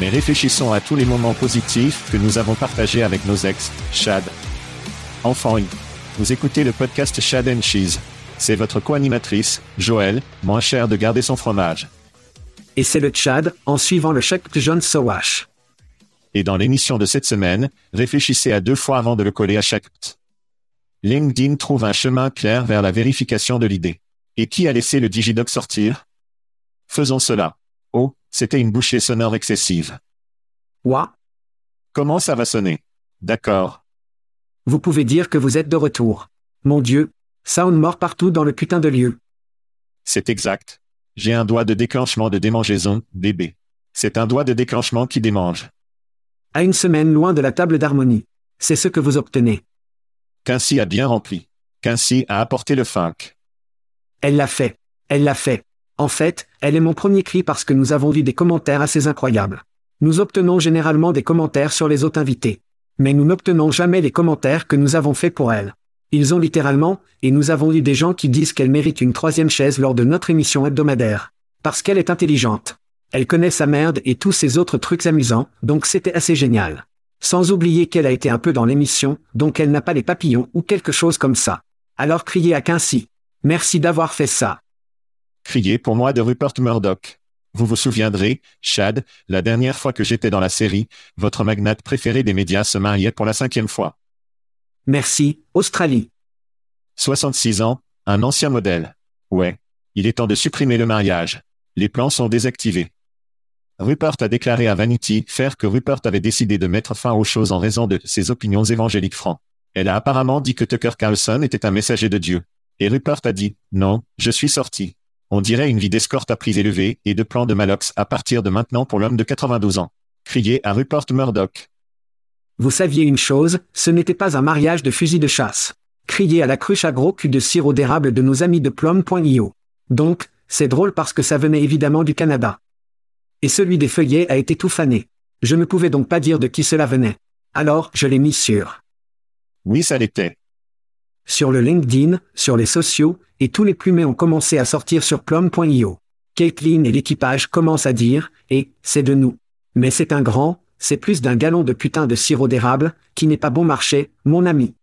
Mais réfléchissons à tous les moments positifs que nous avons partagés avec nos ex, Chad, Enfant Vous écoutez le podcast Shad and Cheese. C'est votre co-animatrice, Joël, moins cher de garder son fromage. Et c'est le Tchad, en suivant le chèque de John Sowash. Et dans l'émission de cette semaine, réfléchissez à deux fois avant de le coller à chaque LinkedIn trouve un chemin clair vers la vérification de l'idée. Et qui a laissé le Digidoc sortir? Faisons cela. C'était une bouchée sonore excessive. Quoi Comment ça va sonner? D'accord. Vous pouvez dire que vous êtes de retour. Mon Dieu, sound mort partout dans le putain de lieu. C'est exact. J'ai un doigt de déclenchement de démangeaison, bébé. C'est un doigt de déclenchement qui démange. À une semaine loin de la table d'harmonie. C'est ce que vous obtenez. Quincy a bien rempli. Quincy a apporté le funk. Elle l'a fait. Elle l'a fait. En fait, elle est mon premier cri parce que nous avons vu des commentaires assez incroyables. Nous obtenons généralement des commentaires sur les autres invités mais nous n'obtenons jamais les commentaires que nous avons faits pour elle. Ils ont littéralement, et nous avons eu des gens qui disent qu'elle mérite une troisième chaise lors de notre émission hebdomadaire. Parce qu'elle est intelligente. Elle connaît sa merde et tous ces autres trucs amusants, donc c'était assez génial. Sans oublier qu'elle a été un peu dans l'émission, donc elle n'a pas les papillons ou quelque chose comme ça. Alors criez à Quincy. Merci d'avoir fait ça. Criez pour moi de Rupert Murdoch. Vous vous souviendrez, Chad, la dernière fois que j'étais dans la série, votre magnate préféré des médias se mariait pour la cinquième fois. Merci, Australie. 66 ans, un ancien modèle. Ouais. Il est temps de supprimer le mariage. Les plans sont désactivés. Rupert a déclaré à Vanity Fair que Rupert avait décidé de mettre fin aux choses en raison de ses opinions évangéliques francs. Elle a apparemment dit que Tucker Carlson était un messager de Dieu. Et Rupert a dit, non, je suis sorti. On dirait une vie d'escorte à prix élevé et de plan de Malox à partir de maintenant pour l'homme de 92 ans. Crié à Rupert Murdoch. Vous saviez une chose, ce n'était pas un mariage de fusil de chasse. Crié à la cruche à gros cul de sirop d'érable de nos amis de Plum.io. Donc, c'est drôle parce que ça venait évidemment du Canada. Et celui des feuillets a été tout fané. Je ne pouvais donc pas dire de qui cela venait. Alors, je l'ai mis sur. Oui, ça l'était sur le LinkedIn, sur les sociaux, et tous les plumets ont commencé à sortir sur plum.io. Caitlin et l'équipage commencent à dire, et, c'est de nous. Mais c'est un grand, c'est plus d'un gallon de putain de sirop d'érable, qui n'est pas bon marché, mon ami.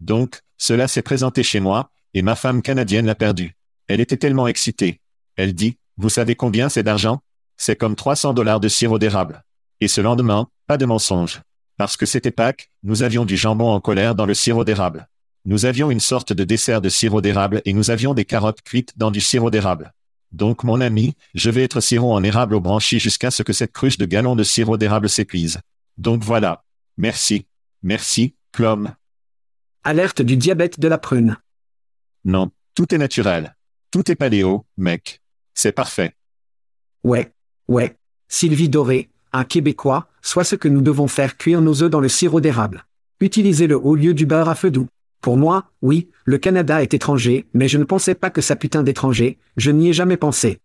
Donc, cela s'est présenté chez moi, et ma femme canadienne l'a perdu. Elle était tellement excitée. Elle dit, vous savez combien c'est d'argent? C'est comme 300 dollars de sirop d'érable. Et ce lendemain, pas de mensonge. Parce que c'était Pâques, nous avions du jambon en colère dans le sirop d'érable. Nous avions une sorte de dessert de sirop d'érable et nous avions des carottes cuites dans du sirop d'érable. Donc mon ami, je vais être sirop en érable au branchi jusqu'à ce que cette cruche de gallons de sirop d'érable s'épuise. Donc voilà. Merci. Merci, Plum. Alerte du diabète de la prune. Non, tout est naturel. Tout est paléo, mec. C'est parfait. Ouais, ouais. Sylvie Doré, un Québécois, soit ce que nous devons faire cuire nos œufs dans le sirop d'érable. Utilisez-le au lieu du beurre à feu doux. Pour moi, oui, le Canada est étranger, mais je ne pensais pas que ça putain d'étranger, je n'y ai jamais pensé.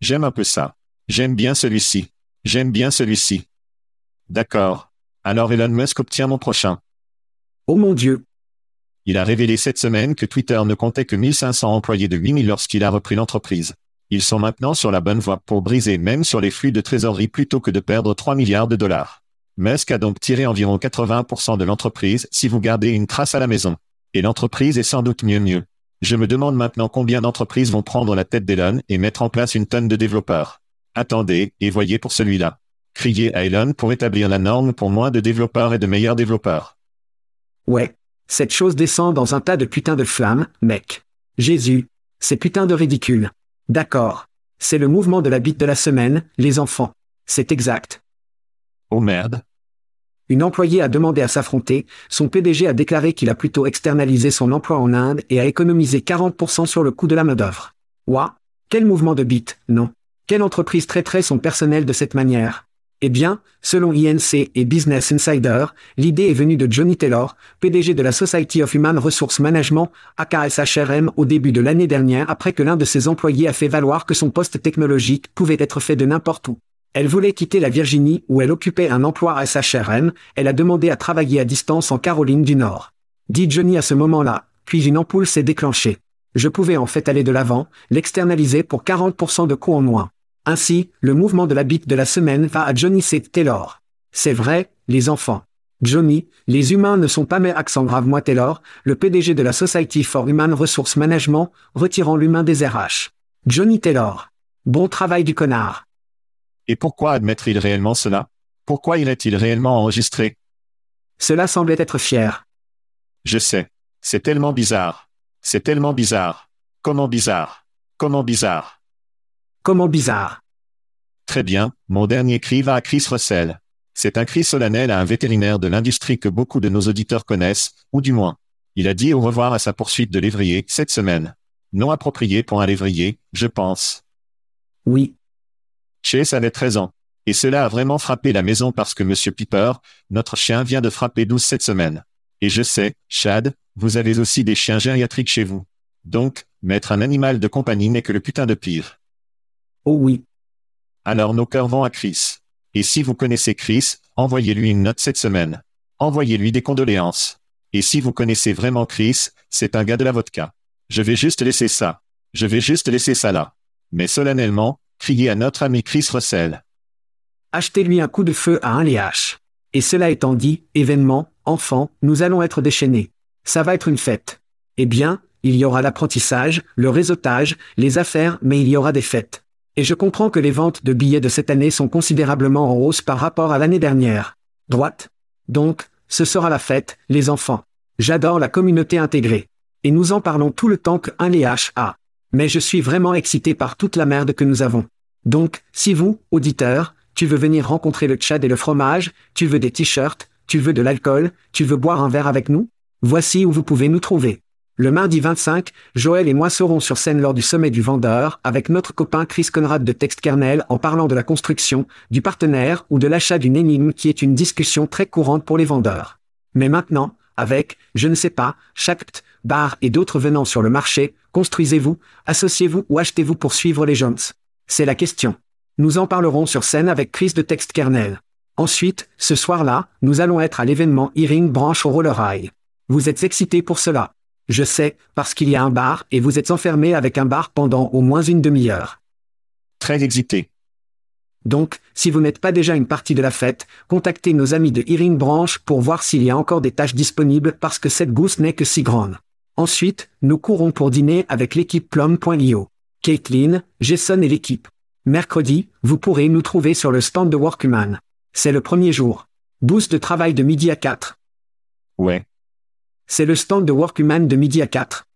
J'aime un peu ça. J'aime bien celui-ci. J'aime bien celui-ci. D'accord. Alors Elon Musk obtient mon prochain. Oh mon Dieu. Il a révélé cette semaine que Twitter ne comptait que 1500 employés de 8000 lorsqu'il a repris l'entreprise. Ils sont maintenant sur la bonne voie pour briser même sur les flux de trésorerie plutôt que de perdre 3 milliards de dollars. Musk a donc tiré environ 80% de l'entreprise si vous gardez une trace à la maison. Et l'entreprise est sans doute mieux mieux. Je me demande maintenant combien d'entreprises vont prendre la tête d'Elon et mettre en place une tonne de développeurs. Attendez, et voyez pour celui-là. Criez à Elon pour établir la norme pour moins de développeurs et de meilleurs développeurs. Ouais. Cette chose descend dans un tas de putain de flammes, mec. Jésus. C'est putain de ridicule. D'accord. C'est le mouvement de la bite de la semaine, les enfants. C'est exact. Oh. Une employée a demandé à s'affronter, son PDG a déclaré qu'il a plutôt externalisé son emploi en Inde et a économisé 40% sur le coût de la main-d'œuvre. Ouah Quel mouvement de bite, non Quelle entreprise traiterait son personnel de cette manière Eh bien, selon INC et Business Insider, l'idée est venue de Johnny Taylor, PDG de la Society of Human Resource Management, AKSHRM, au début de l'année dernière après que l'un de ses employés a fait valoir que son poste technologique pouvait être fait de n'importe où. Elle voulait quitter la Virginie où elle occupait un emploi à SHRM, elle a demandé à travailler à distance en Caroline du Nord. Dit Johnny à ce moment-là, puis une ampoule s'est déclenchée. Je pouvais en fait aller de l'avant, l'externaliser pour 40% de coûts en moins. Ainsi, le mouvement de la bite de la semaine va à Johnny C. Taylor. C'est vrai, les enfants. Johnny, les humains ne sont pas mes accents grave moi Taylor, le PDG de la Society for Human Resource Management, retirant l'humain des RH. Johnny Taylor. Bon travail du connard. Et pourquoi admettrait-il réellement cela? Pourquoi irait-il réellement enregistrer? Cela semblait être fier. Je sais. C'est tellement bizarre. C'est tellement bizarre. Comment bizarre? Comment bizarre? Comment bizarre. Très bien, mon dernier cri va à Chris Russell. C'est un cri solennel à un vétérinaire de l'industrie que beaucoup de nos auditeurs connaissent, ou du moins. Il a dit au revoir à sa poursuite de lévrier cette semaine. Non approprié pour un lévrier, je pense. Oui. Chase avait 13 ans. Et cela a vraiment frappé la maison parce que Monsieur Piper, notre chien vient de frapper 12 cette semaine. Et je sais, Chad, vous avez aussi des chiens gériatriques chez vous. Donc, mettre un animal de compagnie n'est que le putain de pire. Oh oui. Alors nos cœurs vont à Chris. Et si vous connaissez Chris, envoyez-lui une note cette semaine. Envoyez-lui des condoléances. Et si vous connaissez vraiment Chris, c'est un gars de la vodka. Je vais juste laisser ça. Je vais juste laisser ça là. Mais solennellement, criez à notre ami Chris Russell. Achetez-lui un coup de feu à un léache. Et cela étant dit, événement, enfant, nous allons être déchaînés. Ça va être une fête. Eh bien, il y aura l'apprentissage, le réseautage, les affaires, mais il y aura des fêtes. Et je comprends que les ventes de billets de cette année sont considérablement en hausse par rapport à l'année dernière. Droite. Donc, ce sera la fête, les enfants. J'adore la communauté intégrée. Et nous en parlons tout le temps qu'un LHA. Mais je suis vraiment excité par toute la merde que nous avons. Donc, si vous, auditeur, tu veux venir rencontrer le Tchad et le fromage, tu veux des t-shirts, tu veux de l'alcool, tu veux boire un verre avec nous, voici où vous pouvez nous trouver. Le mardi 25, Joël et moi serons sur scène lors du sommet du vendeur avec notre copain Chris Conrad de Textkernel en parlant de la construction, du partenaire ou de l'achat d'une énigme qui est une discussion très courante pour les vendeurs. Mais maintenant, avec, je ne sais pas, chaque bar et d'autres venant sur le marché, construisez-vous, associez-vous ou achetez-vous pour suivre les Jones. C'est la question. Nous en parlerons sur scène avec Chris de Textkernel. Ensuite, ce soir-là, nous allons être à l'événement Earring Branch au Roller High. Vous êtes excités pour cela. Je sais, parce qu'il y a un bar et vous êtes enfermé avec un bar pendant au moins une demi-heure. Très excité. Donc, si vous n'êtes pas déjà une partie de la fête, contactez nos amis de Earring Branch pour voir s'il y a encore des tâches disponibles parce que cette gousse n'est que si grande. Ensuite, nous courons pour dîner avec l'équipe Plum.io. Caitlin, Jason et l'équipe. Mercredi, vous pourrez nous trouver sur le stand de Workman. C'est le premier jour. Boost de travail de midi à 4. Ouais, C'est le stand de Workman de midi à 4.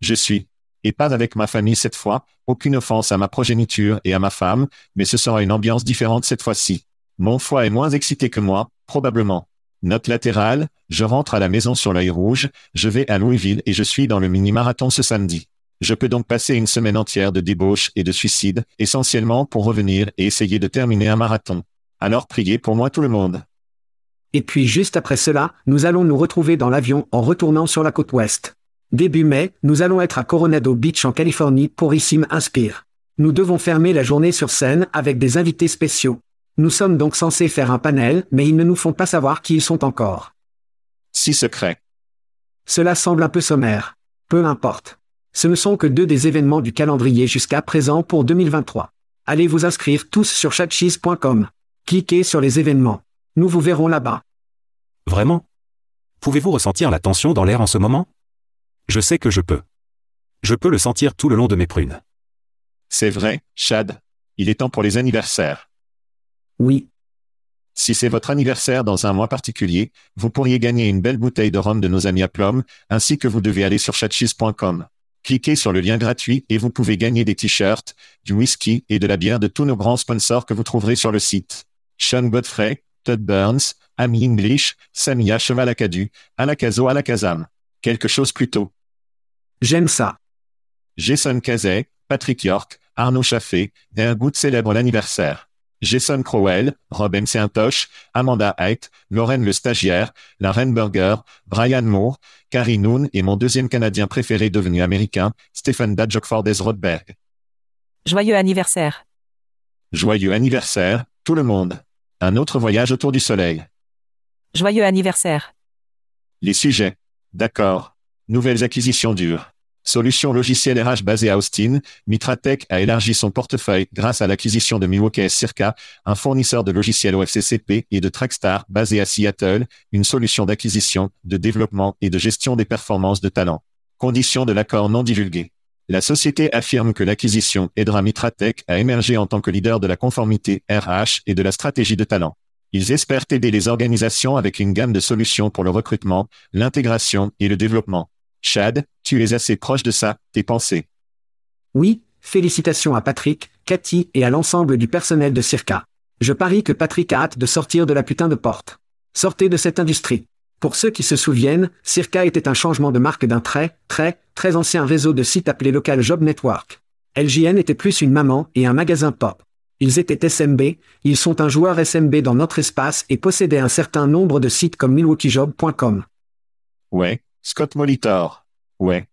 je suis. Et pas avec ma famille cette fois, aucune offense à ma progéniture et à ma femme, mais ce sera une ambiance différente cette fois-ci. Mon foie est moins excité que moi, probablement. Note latérale, je rentre à la maison sur l'œil rouge, je vais à Louisville et je suis dans le mini-marathon ce samedi. Je peux donc passer une semaine entière de débauche et de suicide, essentiellement pour revenir et essayer de terminer un marathon. Alors priez pour moi tout le monde. Et puis juste après cela, nous allons nous retrouver dans l'avion en retournant sur la côte ouest. Début mai, nous allons être à Coronado Beach en Californie pour Issim Inspire. Nous devons fermer la journée sur scène avec des invités spéciaux. Nous sommes donc censés faire un panel, mais ils ne nous font pas savoir qui ils sont encore. Si secret. Cela semble un peu sommaire. Peu importe. Ce ne sont que deux des événements du calendrier jusqu'à présent pour 2023. Allez vous inscrire tous sur chatcheese.com. Cliquez sur les événements. Nous vous verrons là-bas. Vraiment? Pouvez-vous ressentir la tension dans l'air en ce moment? Je sais que je peux. Je peux le sentir tout le long de mes prunes. C'est vrai, Chad. Il est temps pour les anniversaires. Oui. Si c'est votre anniversaire dans un mois particulier, vous pourriez gagner une belle bouteille de rhum de nos amis à Plum, ainsi que vous devez aller sur chatcheese.com. Cliquez sur le lien gratuit et vous pouvez gagner des t-shirts, du whisky et de la bière de tous nos grands sponsors que vous trouverez sur le site. Sean Godfrey, Todd Burns, Amy English, Samia Chevalacadu, Alakazo Alakazam. Quelque chose plus tôt. J'aime ça. Jason Cazet, Patrick York, Arnaud Chaffé, et un goût célèbre l'anniversaire. Jason Crowell, Rob M. Saintoche, Amanda Haidt, Lauren le stagiaire, la Burger, Brian Moore, Carrie Noon et mon deuxième Canadien préféré devenu américain, Stephen Dadjokfordes Rodberg. Joyeux anniversaire. Joyeux anniversaire, tout le monde. Un autre voyage autour du soleil. Joyeux anniversaire. Les sujets. D'accord. Nouvelles acquisitions dures. Solution logicielle RH basée à Austin, Mitratech a élargi son portefeuille grâce à l'acquisition de Milwaukee Circa, un fournisseur de logiciels OFCCP et de Trackstar basé à Seattle, une solution d'acquisition, de développement et de gestion des performances de talent. Conditions de l'accord non divulgué. La société affirme que l'acquisition aidera Mitratech à émerger en tant que leader de la conformité RH et de la stratégie de talent. Ils espèrent aider les organisations avec une gamme de solutions pour le recrutement, l'intégration et le développement. Chad, tu es assez proche de ça, tes pensées. Oui, félicitations à Patrick, Cathy et à l'ensemble du personnel de Circa. Je parie que Patrick a hâte de sortir de la putain de porte. Sortez de cette industrie. Pour ceux qui se souviennent, Circa était un changement de marque d'un très, très, très ancien réseau de sites appelé Local Job Network. LJN était plus une maman et un magasin pop. Ils étaient SMB, ils sont un joueur SMB dans notre espace et possédaient un certain nombre de sites comme milwaukeejob.com. Ouais, Scott Molitor. Ouais.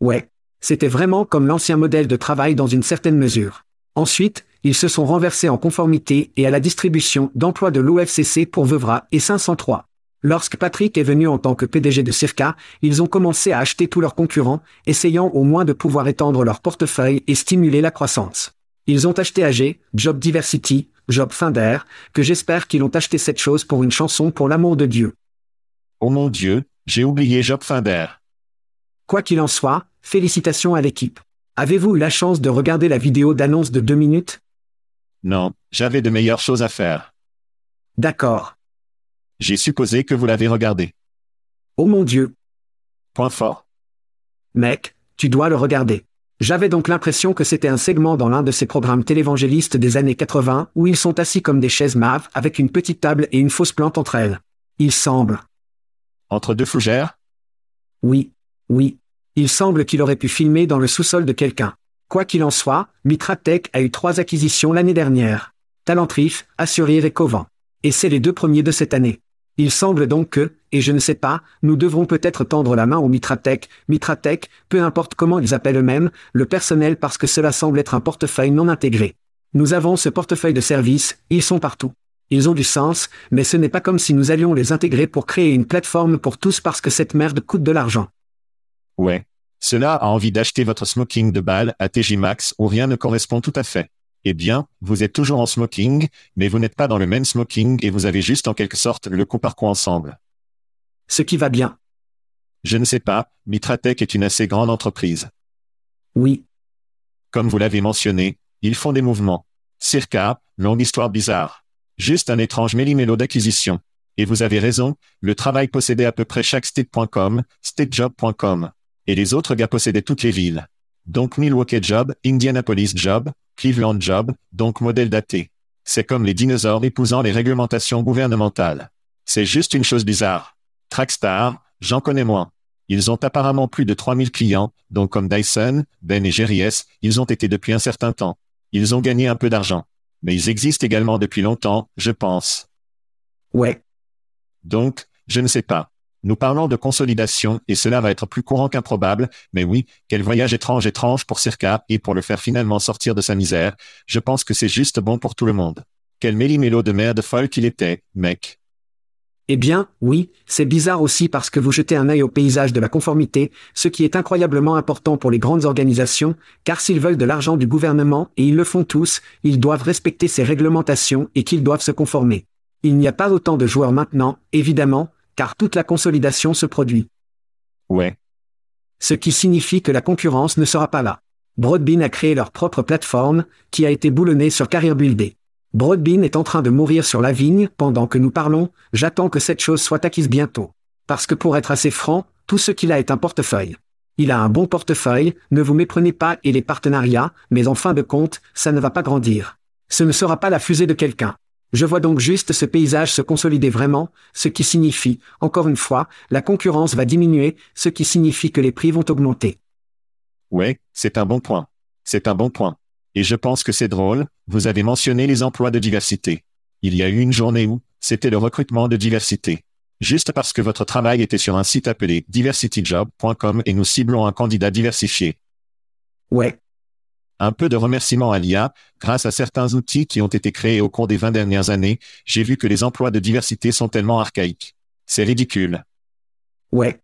Ouais. C'était vraiment comme l'ancien modèle de travail dans une certaine mesure. Ensuite, ils se sont renversés en conformité et à la distribution d'emplois de l'OFCC pour Veuvra et 503. Lorsque Patrick est venu en tant que PDG de Circa, ils ont commencé à acheter tous leurs concurrents, essayant au moins de pouvoir étendre leur portefeuille et stimuler la croissance. Ils ont acheté AG, Job Diversity, Job Finder, que j'espère qu'ils ont acheté cette chose pour une chanson pour l'amour de Dieu. Oh mon Dieu, j'ai oublié Job Finder. Quoi qu'il en soit, félicitations à l'équipe. Avez-vous eu la chance de regarder la vidéo d'annonce de deux minutes? Non, j'avais de meilleures choses à faire. D'accord. J'ai supposé que vous l'avez regardé. Oh mon Dieu. Point fort. Mec, tu dois le regarder. J'avais donc l'impression que c'était un segment dans l'un de ces programmes télévangélistes des années 80 où ils sont assis comme des chaises maves avec une petite table et une fausse plante entre elles. Il semble. Entre deux fougères? Oui, oui. Il semble qu'il aurait pu filmer dans le sous-sol de quelqu'un. Quoi qu'il en soit, Mitratech a eu trois acquisitions l'année dernière. Talentrif, Assurir et Covent. Et c'est les deux premiers de cette année. Il semble donc que, et je ne sais pas, nous devrons peut-être tendre la main au Mitratech, Mitratech, peu importe comment ils appellent eux-mêmes, le personnel parce que cela semble être un portefeuille non intégré. Nous avons ce portefeuille de services, ils sont partout. Ils ont du sens, mais ce n'est pas comme si nous allions les intégrer pour créer une plateforme pour tous parce que cette merde coûte de l'argent. Ouais. Cela a envie d'acheter votre smoking de balle à TJ Maxx où rien ne correspond tout à fait. Eh bien, vous êtes toujours en smoking, mais vous n'êtes pas dans le même smoking et vous avez juste en quelque sorte le coup par coup ensemble. Ce qui va bien. Je ne sais pas, Mitratech est une assez grande entreprise. Oui. Comme vous l'avez mentionné, ils font des mouvements. Circa, longue histoire bizarre. Juste un étrange méli-mélo d'acquisition. Et vous avez raison, le travail possédait à peu près chaque state.com, statejob.com. Et les autres gars possédaient toutes les villes. Donc Milwaukee Job, Indianapolis Job, Cleveland Job, donc modèle daté. C'est comme les dinosaures épousant les réglementations gouvernementales. C'est juste une chose bizarre. Trackstar, j'en connais moins. Ils ont apparemment plus de 3000 clients, donc comme Dyson, Ben et Jerry S, ils ont été depuis un certain temps. Ils ont gagné un peu d'argent. Mais ils existent également depuis longtemps, je pense. Ouais. Donc, je ne sais pas. Nous parlons de consolidation et cela va être plus courant qu'improbable, mais oui, quel voyage étrange étrange pour Circa et pour le faire finalement sortir de sa misère, je pense que c'est juste bon pour tout le monde. Quel méli-mélo de merde folle qu'il était, mec. Eh bien, oui, c'est bizarre aussi parce que vous jetez un œil au paysage de la conformité, ce qui est incroyablement important pour les grandes organisations, car s'ils veulent de l'argent du gouvernement, et ils le font tous, ils doivent respecter ces réglementations et qu'ils doivent se conformer. Il n'y a pas autant de joueurs maintenant, évidemment, car toute la consolidation se produit. Ouais. Ce qui signifie que la concurrence ne sera pas là. Broadbean a créé leur propre plateforme, qui a été boulonnée sur CareerBuilder. Broadbean est en train de mourir sur la vigne pendant que nous parlons, j'attends que cette chose soit acquise bientôt. Parce que pour être assez franc, tout ce qu'il a est un portefeuille. Il a un bon portefeuille, ne vous méprenez pas et les partenariats, mais en fin de compte, ça ne va pas grandir. Ce ne sera pas la fusée de quelqu'un. Je vois donc juste ce paysage se consolider vraiment, ce qui signifie, encore une fois, la concurrence va diminuer, ce qui signifie que les prix vont augmenter. Ouais, c'est un bon point. C'est un bon point. Et je pense que c'est drôle, vous avez mentionné les emplois de diversité. Il y a eu une journée où, c'était le recrutement de diversité. Juste parce que votre travail était sur un site appelé diversityjob.com et nous ciblons un candidat diversifié. Ouais. Un peu de remerciement à l'IA, grâce à certains outils qui ont été créés au cours des 20 dernières années, j'ai vu que les emplois de diversité sont tellement archaïques. C'est ridicule. Ouais.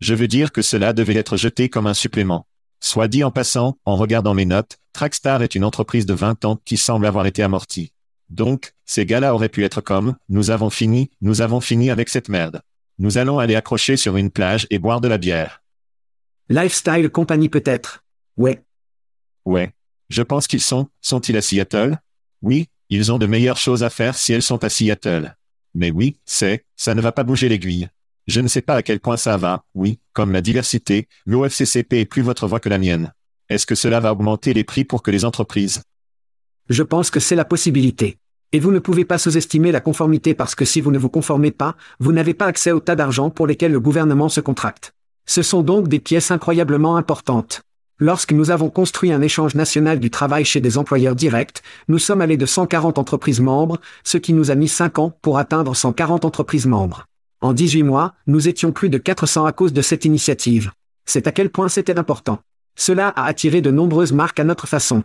Je veux dire que cela devait être jeté comme un supplément. Soit dit en passant, en regardant mes notes, Trackstar est une entreprise de 20 ans qui semble avoir été amortie. Donc, ces gars-là auraient pu être comme, nous avons fini, nous avons fini avec cette merde. Nous allons aller accrocher sur une plage et boire de la bière. Lifestyle Company peut-être. Ouais. Ouais. Je pense qu'ils sont, sont-ils à Seattle? Oui, ils ont de meilleures choses à faire si elles sont à Seattle. Mais oui, c'est, ça ne va pas bouger l'aiguille. Je ne sais pas à quel point ça va, oui, comme la diversité, l'OFCCP est plus votre voix que la mienne. Est-ce que cela va augmenter les prix pour que les entreprises? Je pense que c'est la possibilité. Et vous ne pouvez pas sous-estimer la conformité parce que si vous ne vous conformez pas, vous n'avez pas accès au tas d'argent pour lesquels le gouvernement se contracte. Ce sont donc des pièces incroyablement importantes. Lorsque nous avons construit un échange national du travail chez des employeurs directs, nous sommes allés de 140 entreprises membres, ce qui nous a mis 5 ans pour atteindre 140 entreprises membres. En 18 mois, nous étions plus de 400 à cause de cette initiative. C'est à quel point c'était important. Cela a attiré de nombreuses marques à notre façon.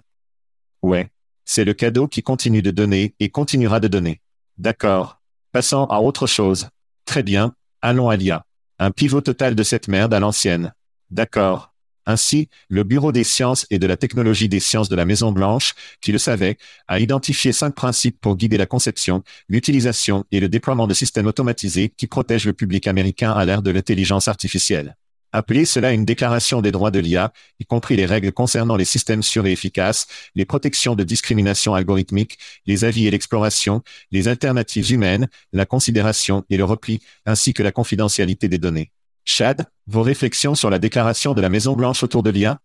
Ouais. C'est le cadeau qui continue de donner et continuera de donner. D'accord. Passons à autre chose. Très bien. Allons à l'IA. Un pivot total de cette merde à l'ancienne. D'accord. Ainsi, le Bureau des sciences et de la technologie des sciences de la Maison-Blanche, qui le savait, a identifié cinq principes pour guider la conception, l'utilisation et le déploiement de systèmes automatisés qui protègent le public américain à l'ère de l'intelligence artificielle. Appelez cela une déclaration des droits de l'IA, y compris les règles concernant les systèmes sûrs et efficaces, les protections de discrimination algorithmique, les avis et l'exploration, les alternatives humaines, la considération et le repli, ainsi que la confidentialité des données. Chad, vos réflexions sur la déclaration de la Maison-Blanche autour de l'IA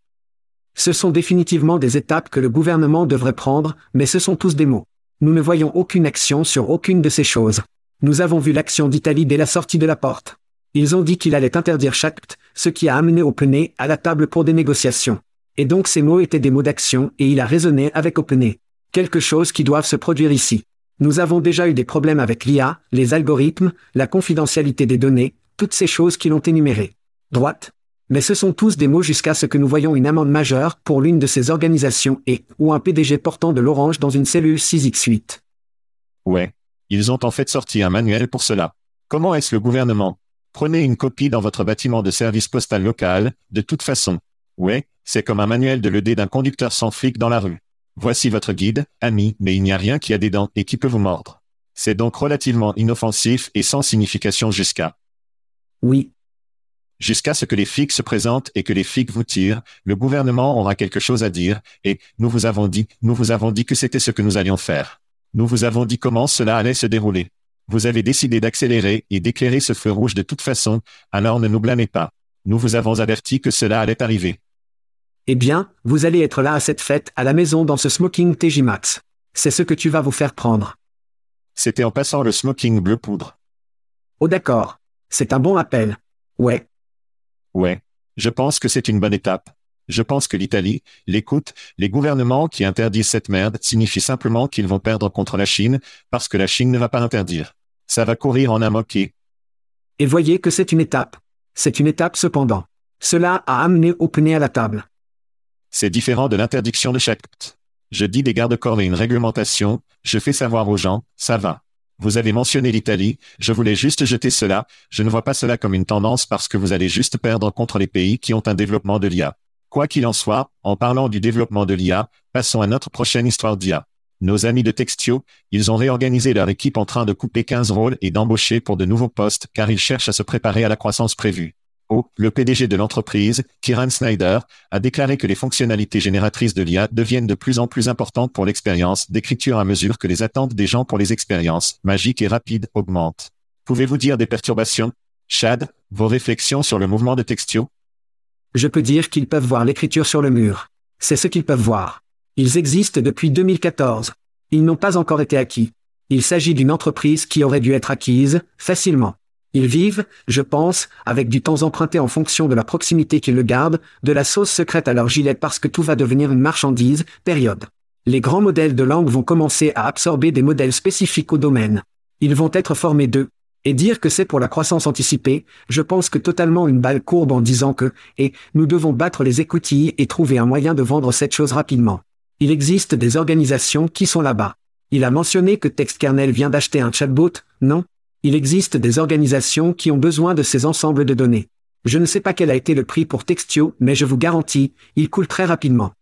Ce sont définitivement des étapes que le gouvernement devrait prendre, mais ce sont tous des mots. Nous ne voyons aucune action sur aucune de ces choses. Nous avons vu l'action d'Italie dès la sortie de la porte. Ils ont dit qu'il allait interdire chaque ce qui a amené OpenAI à la table pour des négociations. Et donc ces mots étaient des mots d'action et il a raisonné avec OpenAI. Quelque chose qui doivent se produire ici. Nous avons déjà eu des problèmes avec l'IA, les algorithmes, la confidentialité des données, toutes ces choses qui l'ont énuméré. Droite. Mais ce sont tous des mots jusqu'à ce que nous voyons une amende majeure pour l'une de ces organisations et, ou un PDG portant de l'orange dans une cellule 6X8. Ouais. Ils ont en fait sorti un manuel pour cela. Comment est-ce le gouvernement Prenez une copie dans votre bâtiment de service postal local, de toute façon? Ouais, c'est comme un manuel de l'ED d'un conducteur sans flic dans la rue. Voici votre guide, ami, mais il n'y a rien qui a des dents et qui peut vous mordre. C'est donc relativement inoffensif et sans signification jusqu'à. Oui. Jusqu'à ce que les flics se présentent et que les flics vous tirent, le gouvernement aura quelque chose à dire, et nous vous avons dit, nous vous avons dit que c'était ce que nous allions faire. Nous vous avons dit comment cela allait se dérouler. Vous avez décidé d'accélérer et d'éclairer ce feu rouge de toute façon, alors ne nous blâmez pas. Nous vous avons averti que cela allait arriver. Eh bien, vous allez être là à cette fête, à la maison dans ce smoking TJ Maxx. C'est ce que tu vas vous faire prendre. C'était en passant le smoking bleu poudre. Oh d'accord. C'est un bon appel. Ouais. Ouais. Je pense que c'est une bonne étape. Je pense que l'Italie, l'écoute, les gouvernements qui interdisent cette merde signifient simplement qu'ils vont perdre contre la Chine, parce que la Chine ne va pas interdire. Ça va courir en un moquet. Et voyez que c'est une étape. C'est une étape cependant. Cela a amené OpenAI à la table. C'est différent de l'interdiction de chaque. Je dis des garde-corps et une réglementation, je fais savoir aux gens, ça va. Vous avez mentionné l'Italie, je voulais juste jeter cela, je ne vois pas cela comme une tendance parce que vous allez juste perdre contre les pays qui ont un développement de l'IA. Quoi qu'il en soit, en parlant du développement de l'IA, passons à notre prochaine histoire d'IA. Nos amis de Textio, ils ont réorganisé leur équipe en train de couper 15 rôles et d'embaucher pour de nouveaux postes car ils cherchent à se préparer à la croissance prévue. Le PDG de l'entreprise, Kiran Snyder, a déclaré que les fonctionnalités génératrices de l'IA deviennent de plus en plus importantes pour l'expérience d'écriture à mesure que les attentes des gens pour les expériences, magiques et rapides, augmentent. Pouvez-vous dire des perturbations? Chad, vos réflexions sur le mouvement de Textio? Je peux dire qu'ils peuvent voir l'écriture sur le mur. C'est ce qu'ils peuvent voir. Ils existent depuis 2014. Ils n'ont pas encore été acquis. Il s'agit d'une entreprise qui aurait dû être acquise, facilement. Ils vivent, je pense, avec du temps emprunté en fonction de la proximité qu'ils le gardent, de la sauce secrète à leur gilet parce que tout va devenir une marchandise, période. Les grands modèles de langue vont commencer à absorber des modèles spécifiques au domaine. Ils vont être formés d'eux. Et dire que c'est pour la croissance anticipée, je pense que totalement une balle courbe en disant que, et, nous devons battre les écoutilles et trouver un moyen de vendre cette chose rapidement. Il existe des organisations qui sont là-bas. Il a mentionné que TextKernel vient d'acheter un chatbot, non? Il existe des organisations qui ont besoin de ces ensembles de données. Je ne sais pas quel a été le prix pour Textio, mais je vous garantis, il coule très rapidement.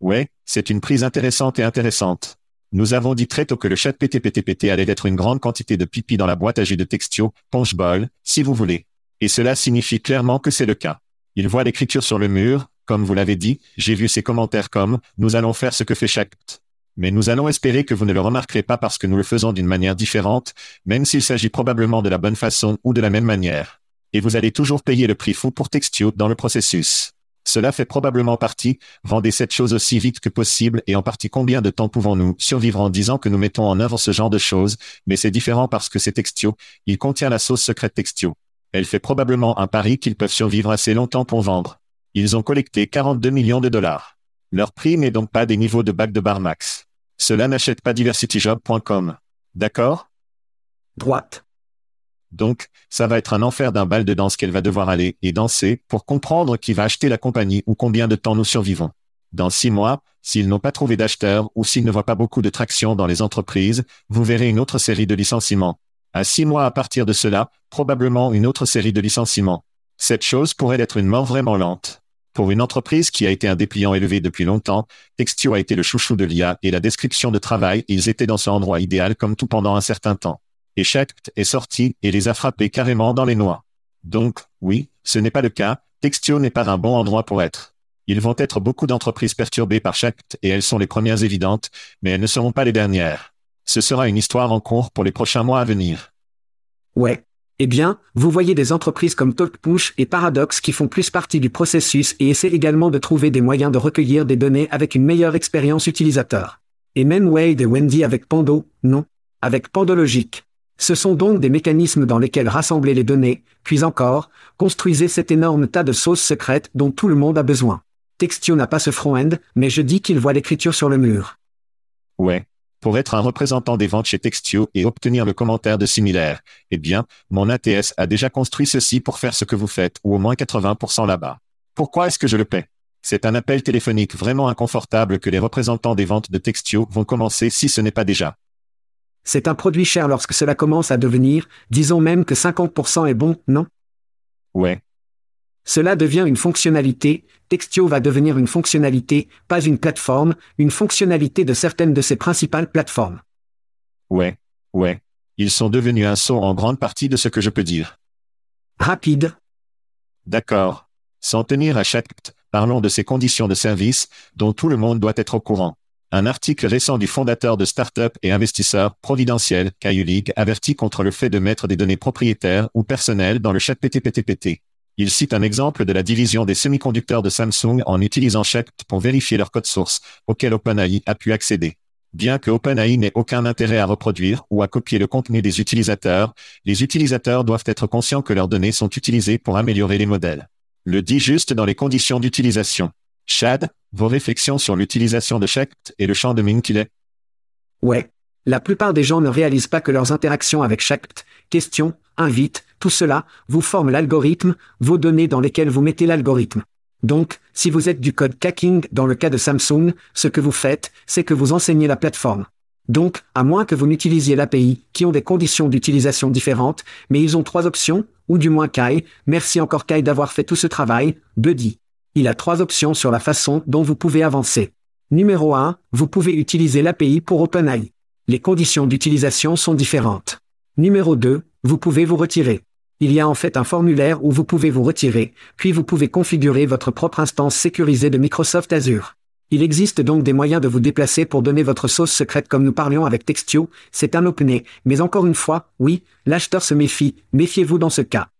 Ouais, c'est une prise intéressante et intéressante. Nous avons dit très tôt que le chat PTPTPT allait être une grande quantité de pipi dans la boîte à jus de textio, punchball, si vous voulez. Et cela signifie clairement que c'est le cas. Il voit l'écriture sur le mur, comme vous l'avez dit, j'ai vu ces commentaires comme, nous allons faire ce que fait chaque mais nous allons espérer que vous ne le remarquerez pas parce que nous le faisons d'une manière différente, même s'il s'agit probablement de la bonne façon ou de la même manière. Et vous allez toujours payer le prix fou pour Textio dans le processus. Cela fait probablement partie, vendez cette chose aussi vite que possible et en partie combien de temps pouvons-nous survivre en disant que nous mettons en œuvre ce genre de choses, mais c'est différent parce que c'est Textio, il contient la sauce secrète Textio. Elle fait probablement un pari qu'ils peuvent survivre assez longtemps pour vendre. Ils ont collecté 42 millions de dollars. Leur prix n'est donc pas des niveaux de bac de bar max. Cela n'achète pas diversityjob.com. D'accord? Droite. Donc, ça va être un enfer d'un bal de danse qu'elle va devoir aller et danser pour comprendre qui va acheter la compagnie ou combien de temps nous survivons. Dans six mois, s'ils n'ont pas trouvé d'acheteurs ou s'ils ne voient pas beaucoup de traction dans les entreprises, vous verrez une autre série de licenciements. À six mois à partir de cela, probablement une autre série de licenciements. Cette chose pourrait être une mort vraiment lente. Pour une entreprise qui a été un dépliant élevé depuis longtemps, Textio a été le chouchou de l'IA et la description de travail, ils étaient dans ce endroit idéal comme tout pendant un certain temps et est sorti et les a frappés carrément dans les noix. Donc, oui, ce n'est pas le cas, Textio n'est pas un bon endroit pour être. Ils vont être beaucoup d'entreprises perturbées par Shact et elles sont les premières évidentes, mais elles ne seront pas les dernières. Ce sera une histoire en cours pour les prochains mois à venir. Ouais. Eh bien, vous voyez des entreprises comme TalkPush et Paradox qui font plus partie du processus et essaient également de trouver des moyens de recueillir des données avec une meilleure expérience utilisateur. Et même Wade et Wendy avec Pando, non. Avec Pandologic. Ce sont donc des mécanismes dans lesquels rassembler les données, puis encore, construisez cet énorme tas de sauces secrètes dont tout le monde a besoin. Textio n'a pas ce front-end, mais je dis qu'il voit l'écriture sur le mur. Ouais. Pour être un représentant des ventes chez Textio et obtenir le commentaire de similaire, eh bien, mon ATS a déjà construit ceci pour faire ce que vous faites, ou au moins 80% là-bas. Pourquoi est-ce que je le paie? C'est un appel téléphonique vraiment inconfortable que les représentants des ventes de Textio vont commencer si ce n'est pas déjà. C'est un produit cher lorsque cela commence à devenir, disons même que 50% est bon, non? Ouais. Cela devient une fonctionnalité, Textio va devenir une fonctionnalité, pas une plateforme, une fonctionnalité de certaines de ses principales plateformes. Ouais, ouais. Ils sont devenus un saut en grande partie de ce que je peux dire. Rapide. D'accord. Sans tenir à chaque parlons de ces conditions de service, dont tout le monde doit être au courant. Un article récent du fondateur de start-up et investisseur providentiel, League, avertit contre le fait de mettre des données propriétaires ou personnelles dans le chat PTPTPT. Il cite un exemple de la division des semi-conducteurs de Samsung en utilisant Chat pour vérifier leur code source, auquel OpenAI a pu accéder. Bien que OpenAI n'ait aucun intérêt à reproduire ou à copier le contenu des utilisateurs, les utilisateurs doivent être conscients que leurs données sont utilisées pour améliorer les modèles. Le dit juste dans les conditions d'utilisation. Chad, vos réflexions sur l'utilisation de Shecht et le champ de Minkilet Ouais. La plupart des gens ne réalisent pas que leurs interactions avec chaque question, invite, tout cela, vous forme l'algorithme, vos données dans lesquelles vous mettez l'algorithme. Donc, si vous êtes du code cacking dans le cas de Samsung, ce que vous faites, c'est que vous enseignez la plateforme. Donc, à moins que vous n'utilisiez l'API, qui ont des conditions d'utilisation différentes, mais ils ont trois options, ou du moins Kai, merci encore Kai d'avoir fait tout ce travail, Buddy. Il a trois options sur la façon dont vous pouvez avancer. Numéro 1, vous pouvez utiliser l'API pour OpenAI. Les conditions d'utilisation sont différentes. Numéro 2, vous pouvez vous retirer. Il y a en fait un formulaire où vous pouvez vous retirer, puis vous pouvez configurer votre propre instance sécurisée de Microsoft Azure. Il existe donc des moyens de vous déplacer pour donner votre sauce secrète comme nous parlions avec Textio, c'est un opené, mais encore une fois, oui, l'acheteur se méfie, méfiez-vous dans ce cas.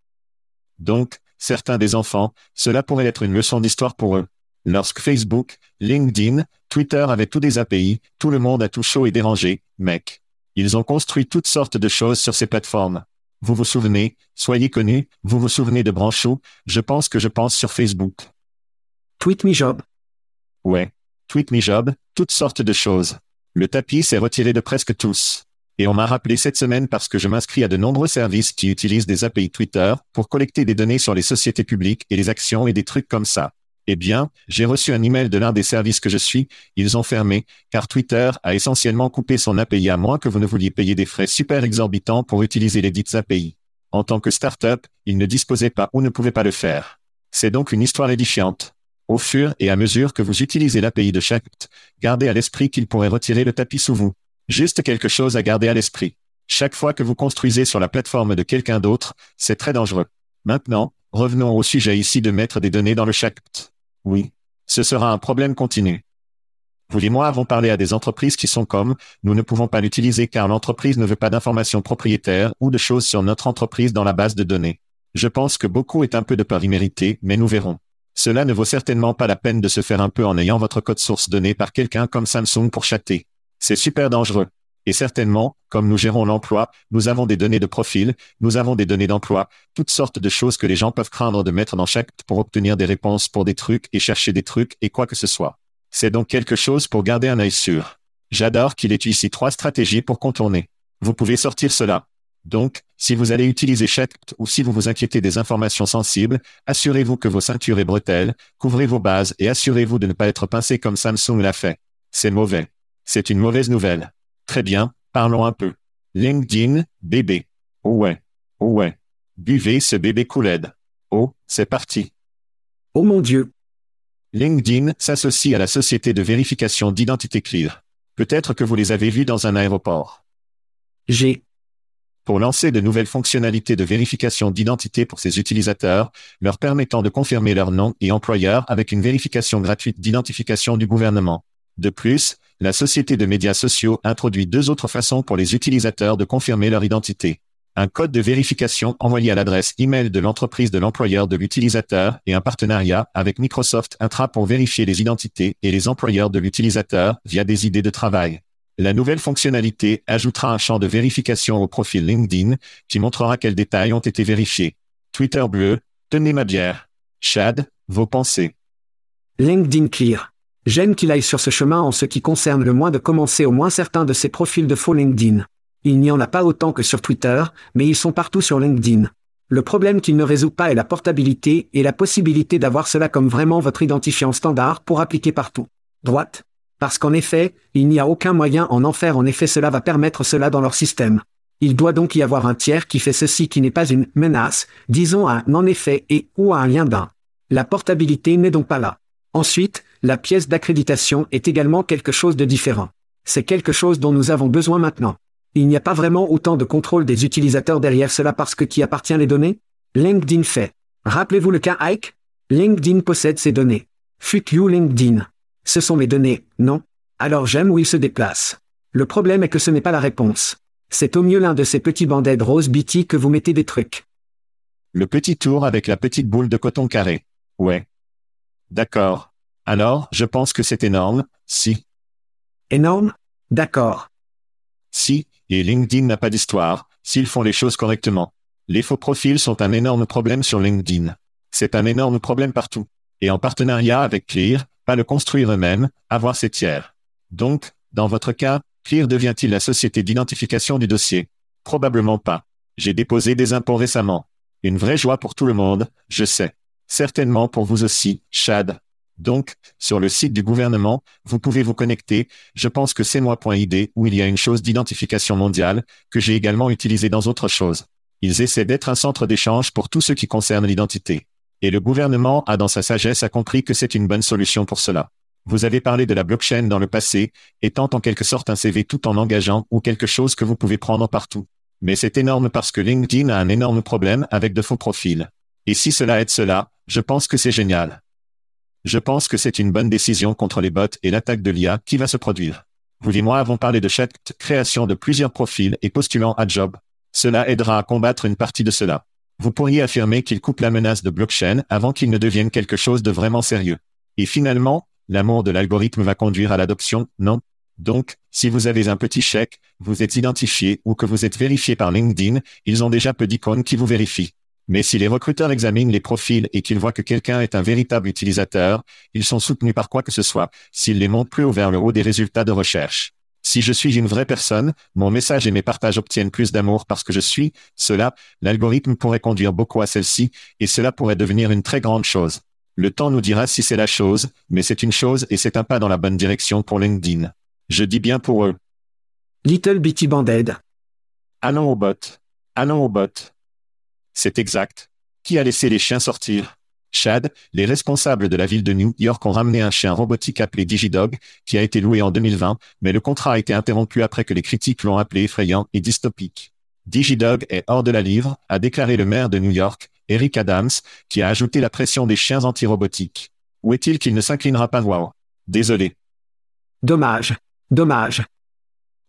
Donc, certains des enfants, cela pourrait être une leçon d'histoire pour eux. Lorsque Facebook, LinkedIn, Twitter avaient tous des API, tout le monde a tout chaud et dérangé, mec. Ils ont construit toutes sortes de choses sur ces plateformes. Vous vous souvenez, soyez connus, vous vous souvenez de Branchot, je pense que je pense sur Facebook. Tweet me job. Ouais. Tweet me job, toutes sortes de choses. Le tapis s'est retiré de presque tous. Et on m'a rappelé cette semaine parce que je m'inscris à de nombreux services qui utilisent des API Twitter pour collecter des données sur les sociétés publiques et les actions et des trucs comme ça. Eh bien, j'ai reçu un email de l'un des services que je suis, ils ont fermé, car Twitter a essentiellement coupé son API à moins que vous ne vouliez payer des frais super exorbitants pour utiliser les dites API. En tant que startup, ils ne disposaient pas ou ne pouvaient pas le faire. C'est donc une histoire édifiante. Au fur et à mesure que vous utilisez l'API de chaque, gardez à l'esprit qu'il pourrait retirer le tapis sous vous. Juste quelque chose à garder à l'esprit. Chaque fois que vous construisez sur la plateforme de quelqu'un d'autre, c'est très dangereux. Maintenant, revenons au sujet ici de mettre des données dans le chaque. Oui. Ce sera un problème continu. Vous et moi avons parlé à des entreprises qui sont comme, nous ne pouvons pas l'utiliser car l'entreprise ne veut pas d'informations propriétaires ou de choses sur notre entreprise dans la base de données. Je pense que beaucoup est un peu de peur immérité, mais nous verrons. Cela ne vaut certainement pas la peine de se faire un peu en ayant votre code source donné par quelqu'un comme Samsung pour chatter. C'est super dangereux. Et certainement, comme nous gérons l'emploi, nous avons des données de profil, nous avons des données d'emploi, toutes sortes de choses que les gens peuvent craindre de mettre dans chaque pour obtenir des réponses pour des trucs et chercher des trucs et quoi que ce soit. C'est donc quelque chose pour garder un œil sûr. J'adore qu'il ait ici trois stratégies pour contourner. Vous pouvez sortir cela. Donc, si vous allez utiliser chaque ou si vous vous inquiétez des informations sensibles, assurez-vous que vos ceintures et bretelles, couvrez vos bases et assurez-vous de ne pas être pincé comme Samsung l'a fait. C'est mauvais. C'est une mauvaise nouvelle. Très bien, parlons un peu. LinkedIn, bébé. Oh ouais. Oh ouais. Buvez ce bébé Kool-Aid. Oh, c'est parti. Oh mon Dieu. LinkedIn s'associe à la société de vérification d'identité Clear. Peut-être que vous les avez vus dans un aéroport. J'ai. Pour lancer de nouvelles fonctionnalités de vérification d'identité pour ses utilisateurs, leur permettant de confirmer leur nom et employeur avec une vérification gratuite d'identification du gouvernement. De plus, la société de médias sociaux introduit deux autres façons pour les utilisateurs de confirmer leur identité. Un code de vérification envoyé à l'adresse email de l'entreprise de l'employeur de l'utilisateur et un partenariat avec Microsoft Intra pour vérifier les identités et les employeurs de l'utilisateur via des idées de travail. La nouvelle fonctionnalité ajoutera un champ de vérification au profil LinkedIn qui montrera quels détails ont été vérifiés. Twitter bleu, tenez ma bière. Chad, vos pensées. LinkedIn Clear. J'aime qu'il aille sur ce chemin en ce qui concerne le moins de commencer au moins certains de ses profils de faux LinkedIn. Il n'y en a pas autant que sur Twitter, mais ils sont partout sur LinkedIn. Le problème qu'il ne résout pas est la portabilité et la possibilité d'avoir cela comme vraiment votre identifiant standard pour appliquer partout. Droite Parce qu'en effet, il n'y a aucun moyen en en faire en effet cela va permettre cela dans leur système. Il doit donc y avoir un tiers qui fait ceci qui n'est pas une menace, disons un en effet et ou un lien d'un. La portabilité n'est donc pas là. Ensuite, la pièce d'accréditation est également quelque chose de différent. C'est quelque chose dont nous avons besoin maintenant. Il n'y a pas vraiment autant de contrôle des utilisateurs derrière cela parce que qui appartient les données? LinkedIn fait. Rappelez-vous le cas Ike? LinkedIn possède ces données. Fuck you LinkedIn. Ce sont mes données, non? Alors j'aime où il se déplace. Le problème est que ce n'est pas la réponse. C'est au mieux l'un de ces petits bandelettes rose BT que vous mettez des trucs. Le petit tour avec la petite boule de coton carré. Ouais. D'accord. Alors, je pense que c'est énorme, si. Énorme? D'accord. Si, et LinkedIn n'a pas d'histoire, s'ils font les choses correctement. Les faux profils sont un énorme problème sur LinkedIn. C'est un énorme problème partout. Et en partenariat avec Clear, pas le construire eux-mêmes, avoir ses tiers. Donc, dans votre cas, Clear devient-il la société d'identification du dossier? Probablement pas. J'ai déposé des impôts récemment. Une vraie joie pour tout le monde, je sais. Certainement pour vous aussi, Chad. Donc, sur le site du gouvernement, vous pouvez vous connecter, je pense que c'est moi.id où il y a une chose d'identification mondiale, que j'ai également utilisé dans autre choses. Ils essaient d'être un centre d'échange pour tout ce qui concerne l'identité. Et le gouvernement a dans sa sagesse a compris que c'est une bonne solution pour cela. Vous avez parlé de la blockchain dans le passé, étant en quelque sorte un CV tout en engageant ou quelque chose que vous pouvez prendre partout. Mais c'est énorme parce que LinkedIn a un énorme problème avec de faux profils. Et si cela aide cela, je pense que c'est génial. Je pense que c'est une bonne décision contre les bots et l'attaque de l'IA qui va se produire. Vous et moi avons parlé de chaque création de plusieurs profils et postulant à job. Cela aidera à combattre une partie de cela. Vous pourriez affirmer qu'il coupe la menace de blockchain avant qu'il ne devienne quelque chose de vraiment sérieux. Et finalement, l'amour de l'algorithme va conduire à l'adoption, non? Donc, si vous avez un petit chèque, vous êtes identifié ou que vous êtes vérifié par LinkedIn, ils ont déjà peu d'icônes qui vous vérifient. Mais si les recruteurs examinent les profils et qu'ils voient que quelqu'un est un véritable utilisateur, ils sont soutenus par quoi que ce soit, s'ils les montent plus haut vers le haut des résultats de recherche. Si je suis une vraie personne, mon message et mes partages obtiennent plus d'amour parce que je suis, cela, l'algorithme pourrait conduire beaucoup à celle-ci, et cela pourrait devenir une très grande chose. Le temps nous dira si c'est la chose, mais c'est une chose et c'est un pas dans la bonne direction pour LinkedIn. Je dis bien pour eux. Little Bitty Banded. Allons au bot. Allons au bot. C'est exact. Qui a laissé les chiens sortir? Chad, les responsables de la ville de New York ont ramené un chien robotique appelé Digidog, qui a été loué en 2020, mais le contrat a été interrompu après que les critiques l'ont appelé effrayant et dystopique. Digidog est hors de la livre, a déclaré le maire de New York, Eric Adams, qui a ajouté la pression des chiens anti-robotiques. Où est-il qu'il ne s'inclinera pas? Wow. Désolé. Dommage. Dommage.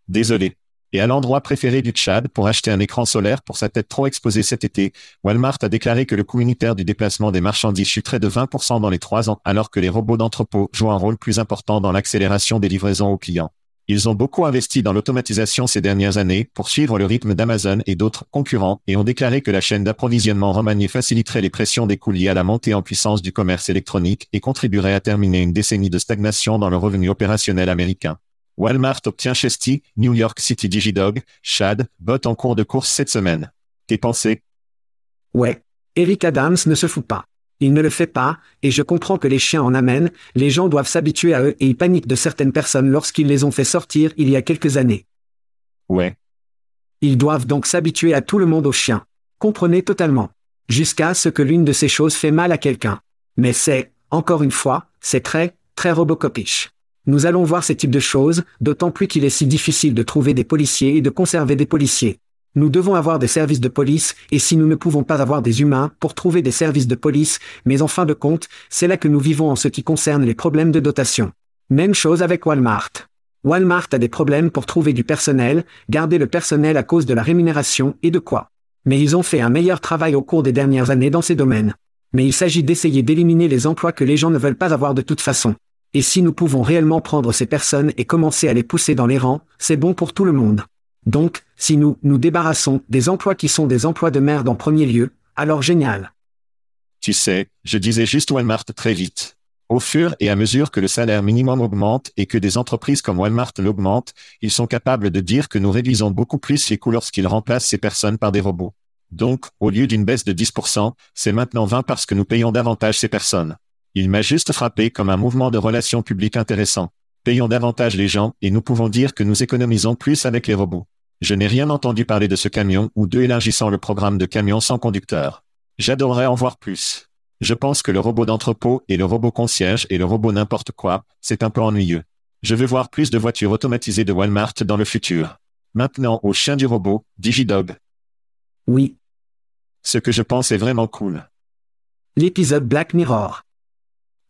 Désolé. Et à l'endroit préféré du Tchad pour acheter un écran solaire pour sa tête trop exposée cet été, Walmart a déclaré que le coût unitaire du déplacement des marchandises chuterait de 20% dans les trois ans, alors que les robots d'entrepôt jouent un rôle plus important dans l'accélération des livraisons aux clients. Ils ont beaucoup investi dans l'automatisation ces dernières années pour suivre le rythme d'Amazon et d'autres concurrents et ont déclaré que la chaîne d'approvisionnement remaniée faciliterait les pressions des coûts liés à la montée en puissance du commerce électronique et contribuerait à terminer une décennie de stagnation dans le revenu opérationnel américain. Walmart obtient Chesty, New York City Digidog, Chad, bot en cours de course cette semaine. Tes pensées Ouais. Eric Adams ne se fout pas. Il ne le fait pas, et je comprends que les chiens en amènent, les gens doivent s'habituer à eux et ils paniquent de certaines personnes lorsqu'ils les ont fait sortir il y a quelques années. Ouais. Ils doivent donc s'habituer à tout le monde aux chiens. Comprenez totalement. Jusqu'à ce que l'une de ces choses fait mal à quelqu'un. Mais c'est, encore une fois, c'est très, très robocopish. Nous allons voir ces types de choses, d'autant plus qu'il est si difficile de trouver des policiers et de conserver des policiers. Nous devons avoir des services de police, et si nous ne pouvons pas avoir des humains pour trouver des services de police, mais en fin de compte, c'est là que nous vivons en ce qui concerne les problèmes de dotation. Même chose avec Walmart. Walmart a des problèmes pour trouver du personnel, garder le personnel à cause de la rémunération et de quoi. Mais ils ont fait un meilleur travail au cours des dernières années dans ces domaines. Mais il s'agit d'essayer d'éliminer les emplois que les gens ne veulent pas avoir de toute façon. Et si nous pouvons réellement prendre ces personnes et commencer à les pousser dans les rangs, c'est bon pour tout le monde. Donc, si nous nous débarrassons des emplois qui sont des emplois de merde en premier lieu, alors génial. Tu sais, je disais juste Walmart très vite. Au fur et à mesure que le salaire minimum augmente et que des entreprises comme Walmart l'augmentent, ils sont capables de dire que nous réduisons beaucoup plus les coûts lorsqu'ils remplacent ces personnes par des robots. Donc, au lieu d'une baisse de 10%, c'est maintenant 20 parce que nous payons davantage ces personnes. Il m'a juste frappé comme un mouvement de relations publiques intéressant. Payons davantage les gens et nous pouvons dire que nous économisons plus avec les robots. Je n'ai rien entendu parler de ce camion ou de élargissant le programme de camions sans conducteur. J'adorerais en voir plus. Je pense que le robot d'entrepôt et le robot concierge et le robot n'importe quoi, c'est un peu ennuyeux. Je veux voir plus de voitures automatisées de Walmart dans le futur. Maintenant au chien du robot, Digidog. Oui. Ce que je pense est vraiment cool. L'épisode Black Mirror.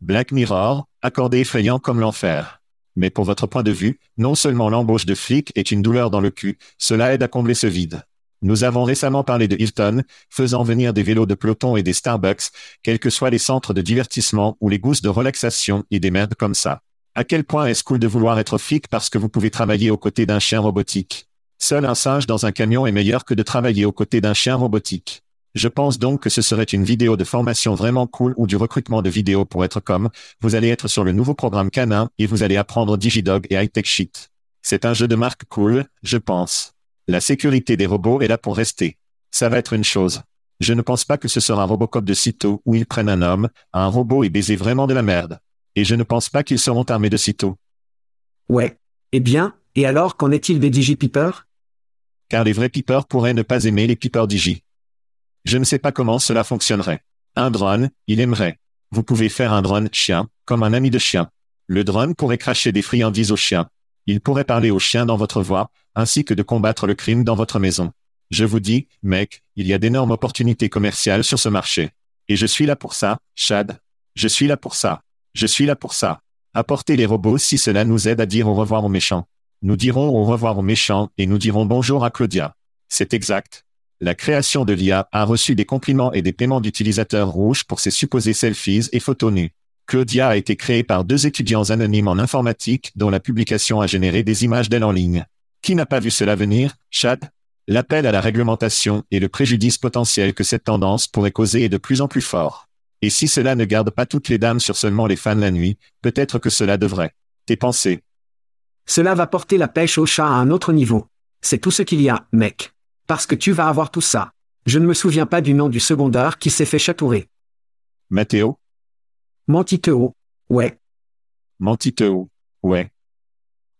Black Mirror, accordé effrayant comme l'enfer. Mais pour votre point de vue, non seulement l'embauche de flics est une douleur dans le cul, cela aide à combler ce vide. Nous avons récemment parlé de Hilton, faisant venir des vélos de peloton et des Starbucks, quels que soient les centres de divertissement ou les gousses de relaxation et des merdes comme ça. À quel point est-ce cool de vouloir être flic parce que vous pouvez travailler aux côtés d'un chien robotique? Seul un singe dans un camion est meilleur que de travailler aux côtés d'un chien robotique. Je pense donc que ce serait une vidéo de formation vraiment cool ou du recrutement de vidéos pour être comme, vous allez être sur le nouveau programme Canin et vous allez apprendre Digidog et High Tech Shit. C'est un jeu de marque cool, je pense. La sécurité des robots est là pour rester. Ça va être une chose. Je ne pense pas que ce sera un Robocop de sitôt où ils prennent un homme, un robot et baiser vraiment de la merde. Et je ne pense pas qu'ils seront armés de sitôt. Ouais. Eh bien, et alors qu'en est-il des DigiPeepers? Car les vrais peepers pourraient ne pas aimer les peepers digi. Je ne sais pas comment cela fonctionnerait. Un drone, il aimerait. Vous pouvez faire un drone chien, comme un ami de chien. Le drone pourrait cracher des friandises aux chiens. Il pourrait parler aux chiens dans votre voix, ainsi que de combattre le crime dans votre maison. Je vous dis, mec, il y a d'énormes opportunités commerciales sur ce marché. Et je suis là pour ça, Chad. Je suis là pour ça. Je suis là pour ça. Apportez les robots si cela nous aide à dire au revoir aux méchants. Nous dirons au revoir aux méchants et nous dirons bonjour à Claudia. C'est exact. La création de l'IA a reçu des compliments et des paiements d'utilisateurs rouges pour ses supposés selfies et photos nues. Claudia a été créée par deux étudiants anonymes en informatique dont la publication a généré des images d'elle en ligne. Qui n'a pas vu cela venir, Chad? L'appel à la réglementation et le préjudice potentiel que cette tendance pourrait causer est de plus en plus fort. Et si cela ne garde pas toutes les dames sur seulement les fans la nuit, peut-être que cela devrait. Tes pensées? Cela va porter la pêche au chat à un autre niveau. C'est tout ce qu'il y a, mec. Parce que tu vas avoir tout ça. Je ne me souviens pas du nom du secondaire qui s'est fait chatourer. Mathéo Mantiteo. Ouais. Mantiteo. Ouais.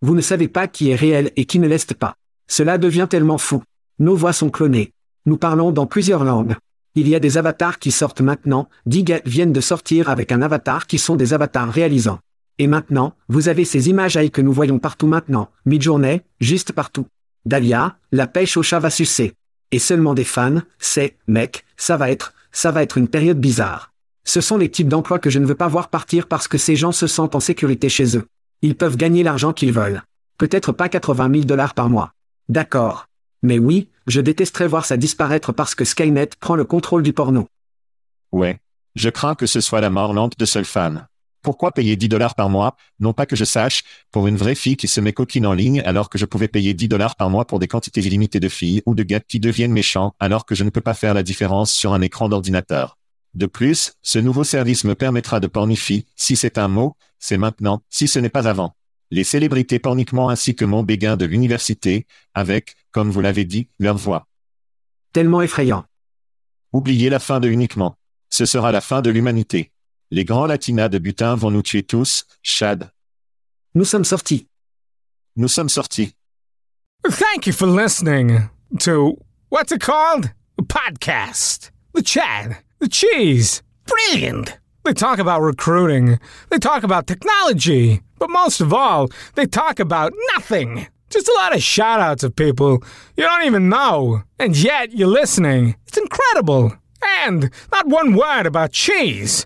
Vous ne savez pas qui est réel et qui ne l'est pas. Cela devient tellement fou. Nos voix sont clonées. Nous parlons dans plusieurs langues. Il y a des avatars qui sortent maintenant, Diga viennent de sortir avec un avatar qui sont des avatars réalisants. Et maintenant, vous avez ces images AI que nous voyons partout maintenant, mid-journée, juste partout. Dahlia, la pêche au chat va sucer. Et seulement des fans, c'est, mec, ça va être, ça va être une période bizarre. Ce sont les types d'emplois que je ne veux pas voir partir parce que ces gens se sentent en sécurité chez eux. Ils peuvent gagner l'argent qu'ils veulent. Peut-être pas 80 000 dollars par mois. D'accord. Mais oui, je détesterais voir ça disparaître parce que Skynet prend le contrôle du porno. Ouais. Je crains que ce soit la mort lente de seul fan. Pourquoi payer 10 dollars par mois, non pas que je sache, pour une vraie fille qui se met coquine en ligne alors que je pouvais payer 10 dollars par mois pour des quantités illimitées de filles ou de gars qui deviennent méchants alors que je ne peux pas faire la différence sur un écran d'ordinateur. De plus, ce nouveau service me permettra de pornifier, si c'est un mot, c'est maintenant, si ce n'est pas avant. Les célébrités porniquement ainsi que mon béguin de l'université, avec, comme vous l'avez dit, leur voix. Tellement effrayant. Oubliez la fin de uniquement. Ce sera la fin de l'humanité. Les grands latinas de butin vont nous tuer tous, Chad. Nous sommes sortis. Nous sommes sortis. Thank you for listening to what's it called? A podcast. The Chad. The Cheese. Brilliant. They talk about recruiting. They talk about technology. But most of all, they talk about nothing. Just a lot of shout outs of people you don't even know. And yet you're listening. It's incredible. And not one word about cheese.